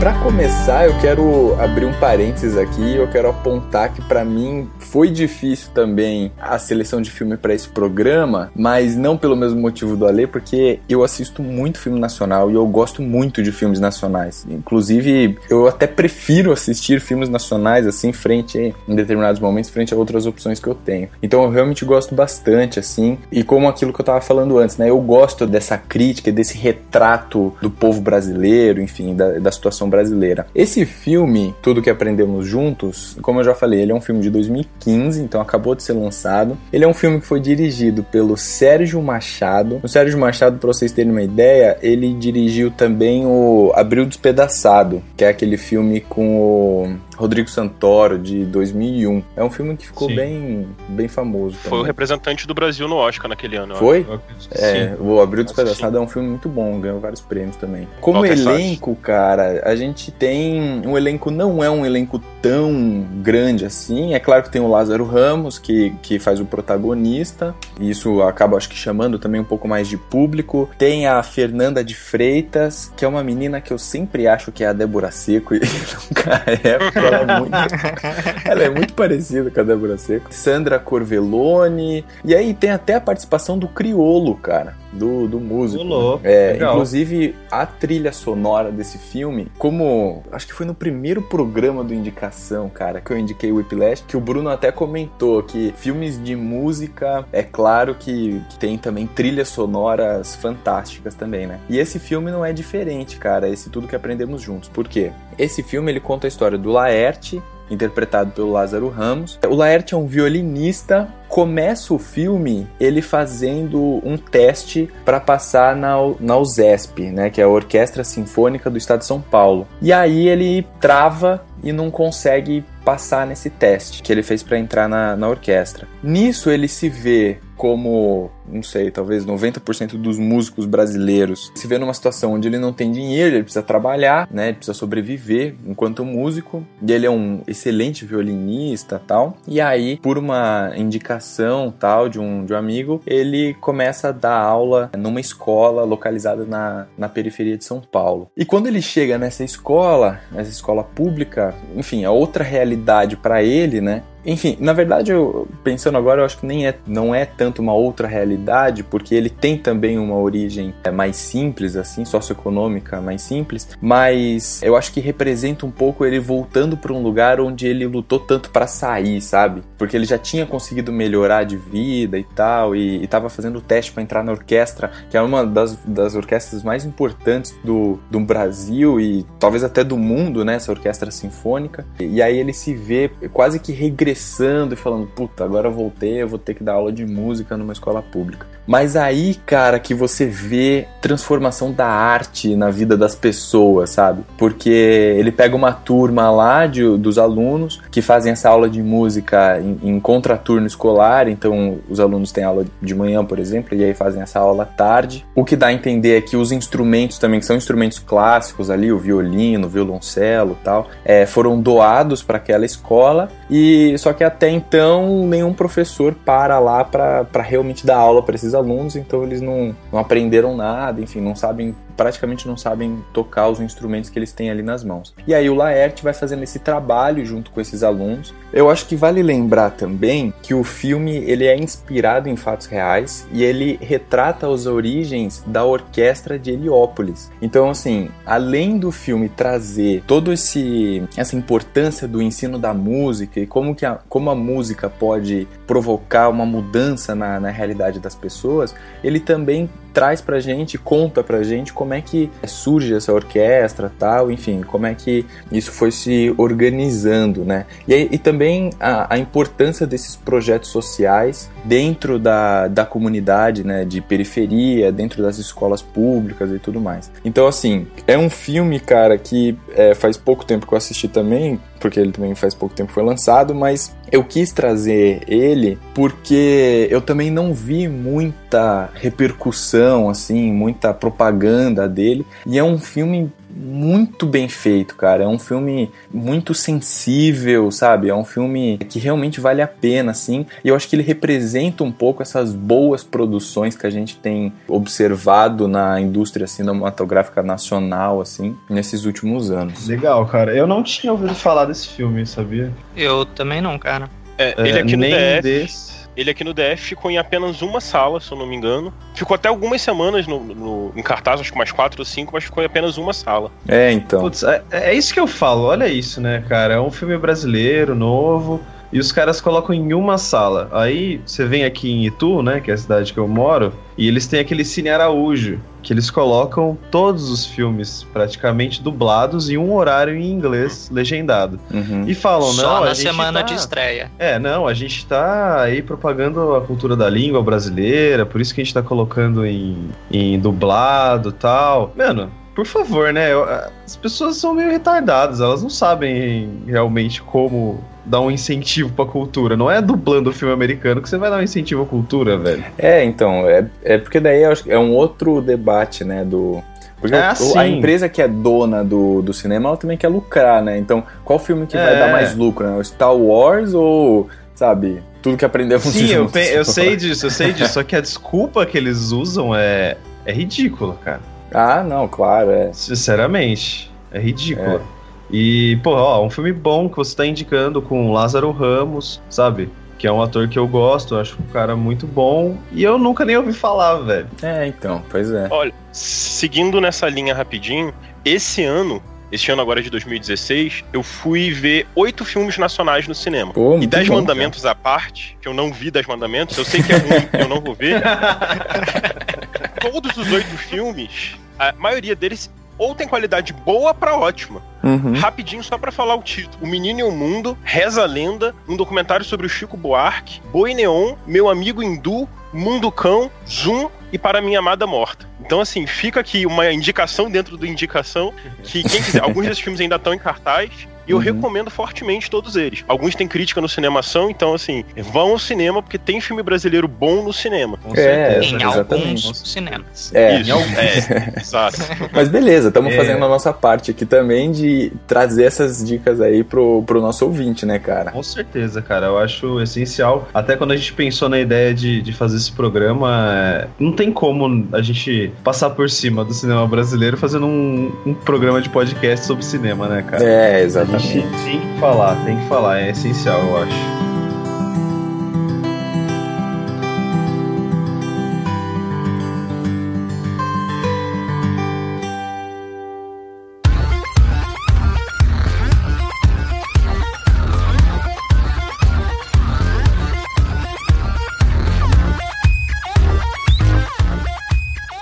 E: Para começar, eu quero abrir um parênteses aqui, eu quero apontar que para mim foi difícil também a seleção de filme para esse programa, mas não pelo mesmo motivo do Ale, porque eu assisto muito filme nacional e eu gosto muito de filmes nacionais. Inclusive, eu até prefiro assistir filmes nacionais assim frente em determinados momentos frente a outras opções que eu tenho. Então eu realmente gosto bastante assim, e como aquilo que eu tava falando antes, né? Eu gosto dessa crítica, desse retrato do povo brasileiro, enfim, da, da situação brasileira. Esse filme, Tudo que Aprendemos Juntos, como eu já falei, ele é um filme de 2015, então acabou de ser lançado. Ele é um filme que foi dirigido pelo Sérgio Machado. O Sérgio Machado, para vocês terem uma ideia, ele dirigiu também o Abril Despedaçado, que é aquele filme com o Rodrigo Santoro, de 2001. É um filme que ficou bem, bem famoso.
H: Foi o representante do Brasil no Oscar naquele ano.
E: Foi? É, o Abril Despedaçado é um filme muito bom, ganhou vários prêmios também. Como elenco, cara, a gente tem um elenco, não é um elenco tão grande assim. É claro que tem o Lázaro Ramos, que, que faz o protagonista, e isso acaba, acho que, chamando também um pouco mais de público. Tem a Fernanda de Freitas, que é uma menina que eu sempre acho que é a Débora Seco, e nunca é, porque ela é muito, ela é muito parecida com a Débora Seco. Sandra Corvelone, e aí tem até a participação do Criolo, cara do, do músico.
G: Olô,
E: é,
G: legal.
E: inclusive, a trilha sonora desse filme, como acho que foi no primeiro programa do Indicação, cara, que eu indiquei o Whiplash, que o Bruno até comentou que filmes de música, é claro que, que tem também trilhas sonoras fantásticas também, né? E esse filme não é diferente, cara, esse tudo que aprendemos juntos. Por quê? Esse filme ele conta a história do Laerte, interpretado pelo Lázaro Ramos. O Laerte é um violinista. Começa o filme ele fazendo um teste para passar na, na USESP, né, que é a Orquestra Sinfônica do Estado de São Paulo. E aí ele trava e não consegue passar nesse teste que ele fez para entrar na, na orquestra. Nisso ele se vê como, não sei, talvez 90% dos músicos brasileiros se vê numa situação onde ele não tem dinheiro, ele precisa trabalhar, né, ele precisa sobreviver enquanto músico, e ele é um excelente violinista, tal. E aí, por uma indicação, tal, de um, de um amigo, ele começa a dar aula numa escola localizada na, na periferia de São Paulo. E quando ele chega nessa escola, nessa escola pública, enfim, é outra realidade para ele, né? Enfim, na verdade, eu, pensando agora, eu acho que nem é, não é tanto uma outra realidade, porque ele tem também uma origem é, mais simples, assim, socioeconômica mais simples, mas eu acho que representa um pouco ele voltando para um lugar onde ele lutou tanto para sair, sabe? Porque ele já tinha conseguido melhorar de vida e tal, e, estava fazendo o teste para entrar na orquestra, que é uma das, das orquestras mais importantes do, do Brasil e talvez até do mundo, né? Essa orquestra sinfônica. E, e aí ele se vê quase que regressando e falando, puta, agora eu voltei, eu vou ter que dar aula de música numa escola pública. Mas aí, cara, que você vê transformação da arte na vida das pessoas, sabe? Porque ele pega uma turma lá de, dos alunos que fazem essa aula de música em, em contraturno escolar, então os alunos têm aula de manhã, por exemplo, e aí fazem essa aula tarde. O que dá a entender é que os instrumentos também, que são instrumentos clássicos ali, o violino, o violoncelo tal, é, foram doados para aquela escola e só que até então nenhum professor para lá para realmente dar aula para esses alunos, então eles não, não aprenderam nada, enfim, não sabem praticamente não sabem tocar os instrumentos que eles têm ali nas mãos. E aí o Laerte vai fazendo esse trabalho junto com esses alunos. Eu acho que vale lembrar também que o filme ele é inspirado em fatos reais e ele retrata as origens da orquestra de Heliópolis. Então assim, além do filme trazer todo esse essa importância do ensino da música e como que a, como a música pode provocar uma mudança na, na realidade das pessoas, ele também traz pra gente, conta pra gente como é que surge essa orquestra tal, enfim, como é que isso foi se organizando, né? E, e também a, a, importância desses projetos sociais dentro da, da comunidade, né, de periferia, dentro das escolas públicas e tudo mais. Então, assim, é um filme, cara, que é, faz pouco tempo que eu assisti também, porque ele também faz pouco tempo foi lançado, mas eu quis trazer ele porque eu também não vi muita repercussão, assim, muita propaganda dele, e é um filme muito bem feito, cara. É um filme muito sensível, sabe? É um filme que realmente vale a pena, assim. E eu acho que ele representa um pouco essas boas produções que a gente tem observado na indústria cinematográfica nacional, assim, nesses últimos anos.
G: Legal, cara. Eu não tinha ouvido falar desse filme, sabia?
F: Eu também não, cara.
H: É, ele
G: É,
H: aqui no
G: nem
H: DF.
G: desse.
H: Ele aqui no DF ficou em apenas uma sala, se eu não me engano. Ficou até algumas semanas no, no- em cartaz, acho que umas quatro ou cinco, mas ficou em apenas uma sala.
E: É, então.
G: Putz, é, é isso que eu falo, olha isso, né, cara? É um filme brasileiro, novo, e os caras colocam em uma sala. Aí você vem aqui em Itu, né, que é a cidade que eu moro, e eles têm aquele Cine Araújo, que eles colocam todos os filmes praticamente dublados em um horário em inglês legendado.
E: Uhum.
G: E falam, não,
F: Só
G: a
F: na
G: gente
F: semana
G: tá-
F: de estreia.
G: É, não, a gente tá aí propagando a cultura da língua brasileira, por isso que a gente tá colocando em, em dublado e tal. Mano, por favor, né? eu- As pessoas são meio retardadas, elas não sabem realmente como dar um incentivo pra cultura. Não é dublando o filme americano que você vai dar um incentivo à cultura, velho.
E: É, então, é, é porque daí eu é um outro debate, né, do... Porque
G: É,
E: o-
G: sim.
E: a empresa que é dona do, do cinema, ela também quer lucrar, né? Então, qual filme que vai
G: É.
E: dar mais lucro, né? O Star Wars ou, sabe, tudo que aprendemos
G: Sim, eu,
E: juntos?
G: pe- eu sei disso, eu sei disso. Só que a desculpa que eles usam é, é ridícula, cara.
E: Ah, não, claro, é.
G: Sinceramente, é ridícula. E, pô, ó, um filme bom que você tá indicando com Lázaro Ramos, sabe? Que é um ator que eu gosto, eu acho um cara muito bom. E eu nunca nem ouvi falar, velho.
E: É, então, pois é.
H: Olha, seguindo nessa linha rapidinho, esse ano, esse ano agora de 2016, eu fui ver oito filmes nacionais no cinema.
E: Pô,
H: e Dez
E: bom,
H: Mandamentos à parte, que eu não vi Dez Mandamentos, eu sei que é ruim, eu não vou ver. Todos os oito filmes, a maioria deles ou tem qualidade boa pra ótima.
E: Uhum.
H: Rapidinho, só pra falar o título: O Menino e o Mundo, Reza a Lenda, um documentário sobre o Chico Buarque, Boi Neon, Meu Amigo Hindu, Mundo Cão, Zoom e Para Minha Amada Morta. Então, assim, fica aqui uma indicação dentro do indicação que quem quiser, alguns desses filmes ainda estão em cartaz. E eu
E: Uhum.
H: recomendo fortemente todos eles. Alguns têm crítica no cinemação, então assim, vão ao cinema porque tem filme brasileiro bom no cinema.
G: Com
E: É,
G: certeza.
F: Em
E: exatamente.
F: alguns cinemas.
E: É.
H: Isso, é, exato.
E: Mas beleza, estamos
G: É.
E: fazendo a nossa parte aqui também de trazer essas dicas aí pro, pro nosso ouvinte, né, cara?
G: Com certeza, cara. Eu acho essencial. Até quando a gente pensou na ideia de, de fazer esse programa, é, não tem como a gente passar por cima do cinema brasileiro fazendo um, um programa de podcast sobre cinema, né, cara?
E: É,
G: A
E: exatamente.
G: gente tem que falar, tem que falar. É essencial, eu acho.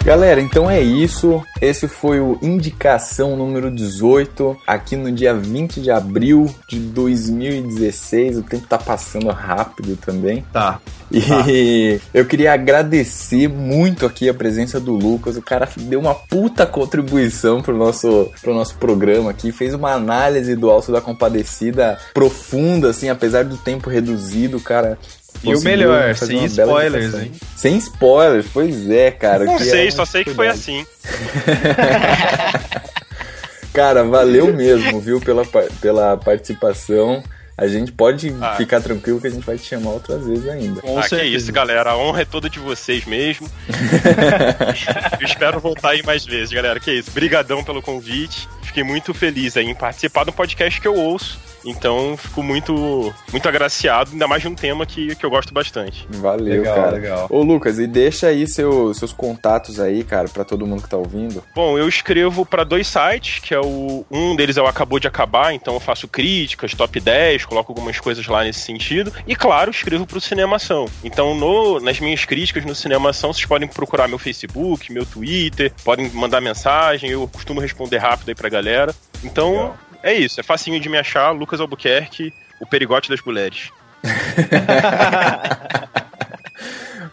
E: Galera, então é isso. Esse foi o Indicação número 18, aqui no dia 20 de abril de 2016. O tempo tá passando rápido também.
G: Tá.
E: E eu queria agradecer muito aqui a presença do Lucas. O cara deu uma puta contribuição pro nosso, pro nosso programa aqui. Fez uma análise do Alto da Compadecida profunda, assim, apesar do tempo reduzido, cara.
G: E o melhor, sem spoilers, hein?
E: Sem spoilers, pois é, cara.
H: Não
E: que
H: sei,
E: é
H: só sei que foi assim.
E: Cara, valeu mesmo, viu, pela, pela participação. A gente pode
H: Ah.
E: ficar tranquilo que a gente vai te chamar outras vezes ainda.
G: Com
H: ah, que
G: certeza.
H: isso, galera. A honra é toda de vocês mesmo. Eu espero voltar aí mais vezes, galera. Que isso. Brigadão pelo convite. Fiquei muito feliz aí em participar do podcast que eu ouço. Então, fico muito, muito agraciado, ainda mais de um tema que, que eu gosto bastante.
E: Valeu,
G: Legal,
E: cara.
G: legal.
E: Ô, Lucas, e deixa aí seu- seus contatos aí, cara, pra todo mundo que tá ouvindo.
H: Bom, eu escrevo para dois sites, que é o um deles é o Acabou de Acabar, então eu faço críticas, top 10, coloco algumas coisas lá nesse sentido. E claro, escrevo pro Cinemação. Então, no, nas minhas críticas no Cinemação, vocês podem procurar meu Facebook, meu Twitter, podem mandar mensagem, eu costumo responder rápido aí pra galera. Então,
G: Legal.
H: É isso, é facinho de me achar, Lucas Albuquerque, o perigote das mulheres.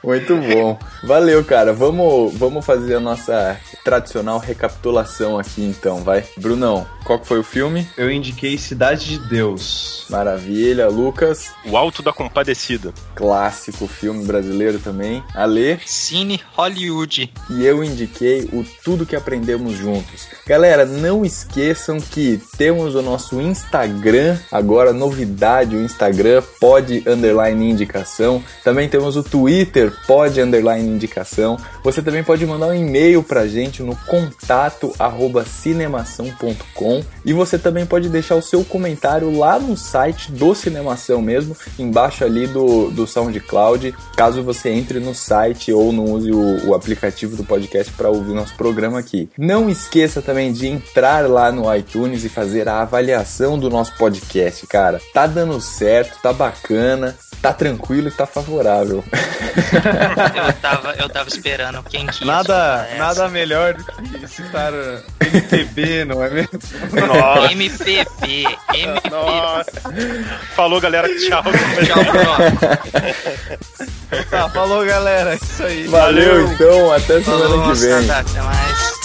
E: Muito bom. Valeu, cara. Vamos, vamos fazer a nossa tradicional recapitulação aqui então, vai. Brunão, qual que foi o filme?
G: Eu indiquei Cidade de Deus.
E: Maravilha, Lucas.
H: O Alto da Compadecida.
E: Clássico filme brasileiro também. Ale.
F: Cine Hollywood.
E: E eu indiquei o Tudo que Aprendemos Juntos. Galera, não esqueçam que temos o nosso Instagram, agora novidade, o Instagram pode underline indicação. Também temos o Twitter pode underline indicação. Você também pode mandar um e-mail pra gente no contato cinemação.com e você também pode deixar o seu comentário lá no site do Cinemação mesmo, embaixo ali do, do SoundCloud, caso você entre no site ou não use o, o aplicativo do podcast para ouvir nosso programa aqui. Não esqueça também de entrar lá no iTunes e fazer a avaliação do nosso podcast, cara. Tá dando certo, tá bacana tá tranquilo e tá favorável.
F: eu, tava, eu tava esperando quem que
G: Nada, nada melhor do que citar MPB, não é mesmo?
F: Nossa. MPB, MPB. Nossa.
H: Falou, galera. Tchau.
F: Tchau,
G: Tá, falou, galera. É isso aí.
E: Valeu, Valeu. então. Até semana
F: falou,
E: que vem.
F: Tá, até mais.